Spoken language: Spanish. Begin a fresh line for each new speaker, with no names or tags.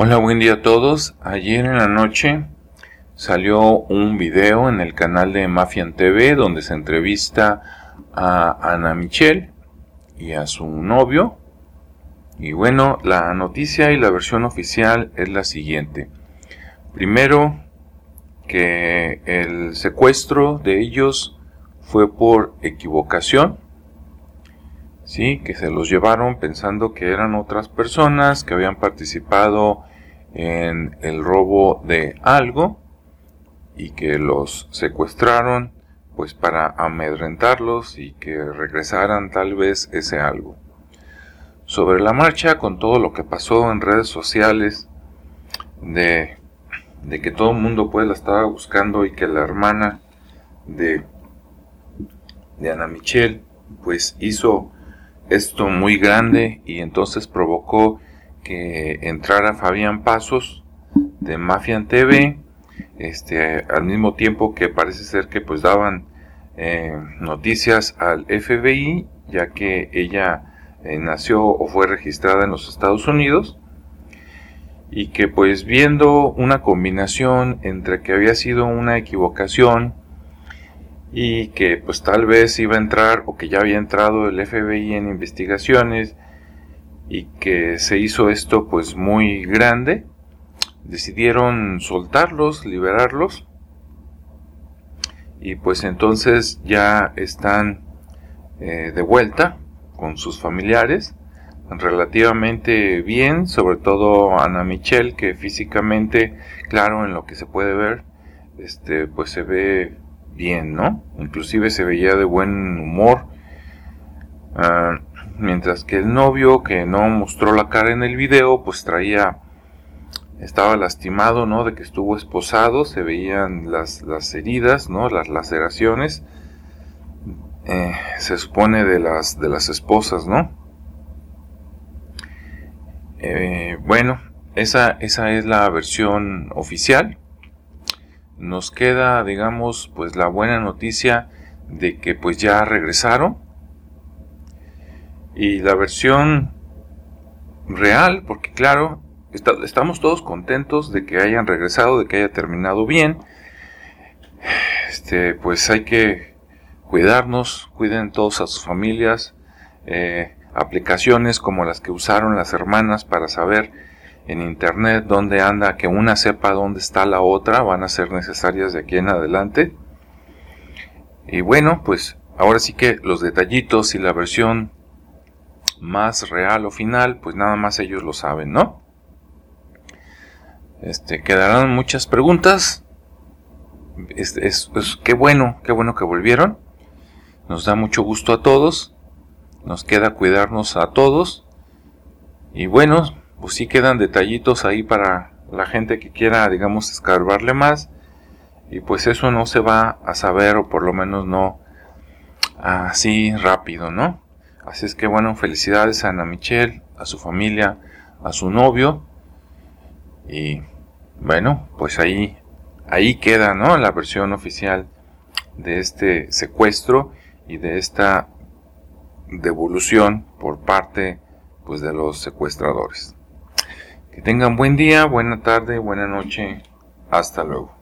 Hola, buen día a todos. Ayer en la noche salió un video en el canal de Mafian TV donde se entrevista a Ana Michelle y a su novio. Y bueno, la noticia y la versión oficial es la siguiente. Primero, que el secuestro de ellos fue por equivocación. Sí, que se los llevaron pensando que eran otras personas que habían participado en el robo de algo y que los secuestraron pues para amedrentarlos y que regresaran tal vez ese algo. Sobre la marcha, con todo lo que pasó en redes sociales, de, de que todo el mundo pues la estaba buscando y que la hermana de, de Ana Michelle pues hizo esto muy grande y entonces provocó que entrara Fabián Pasos de Mafian TV, este, al mismo tiempo que parece ser que pues daban eh, noticias al FBI, ya que ella eh, nació o fue registrada en los Estados Unidos, y que pues viendo una combinación entre que había sido una equivocación y que pues tal vez iba a entrar o que ya había entrado el FBI en investigaciones, y que se hizo esto pues muy grande, decidieron soltarlos, liberarlos y pues entonces ya están eh, de vuelta con sus familiares relativamente bien, sobre todo Ana Michelle que físicamente, claro, en lo que se puede ver, este pues se ve bien, ¿no? Inclusive se veía de buen humor. Ah, mientras que el novio que no mostró la cara en el video pues traía estaba lastimado no de que estuvo esposado se veían las, las heridas no las laceraciones eh, se supone de las de las esposas no eh, bueno esa esa es la versión oficial nos queda digamos pues la buena noticia de que pues ya regresaron y la versión real, porque claro, estamos todos contentos de que hayan regresado, de que haya terminado bien. Este, pues hay que cuidarnos, cuiden todos a sus familias. Eh, aplicaciones como las que usaron las hermanas para saber en internet dónde anda, que una sepa dónde está la otra, van a ser necesarias de aquí en adelante. Y bueno, pues ahora sí que los detallitos y la versión más real o final, pues nada más ellos lo saben, ¿no? Este, quedarán muchas preguntas. Es, es, qué bueno, qué bueno que volvieron. Nos da mucho gusto a todos. Nos queda cuidarnos a todos. Y bueno, pues sí quedan detallitos ahí para la gente que quiera, digamos, escarbarle más. Y pues eso no se va a saber, o por lo menos no así rápido, ¿no? Así es que bueno, felicidades a Ana Michelle, a su familia, a su novio. Y bueno, pues ahí, ahí queda, ¿no? La versión oficial de este secuestro y de esta devolución por parte pues de los secuestradores. Que tengan buen día, buena tarde, buena noche. Hasta luego.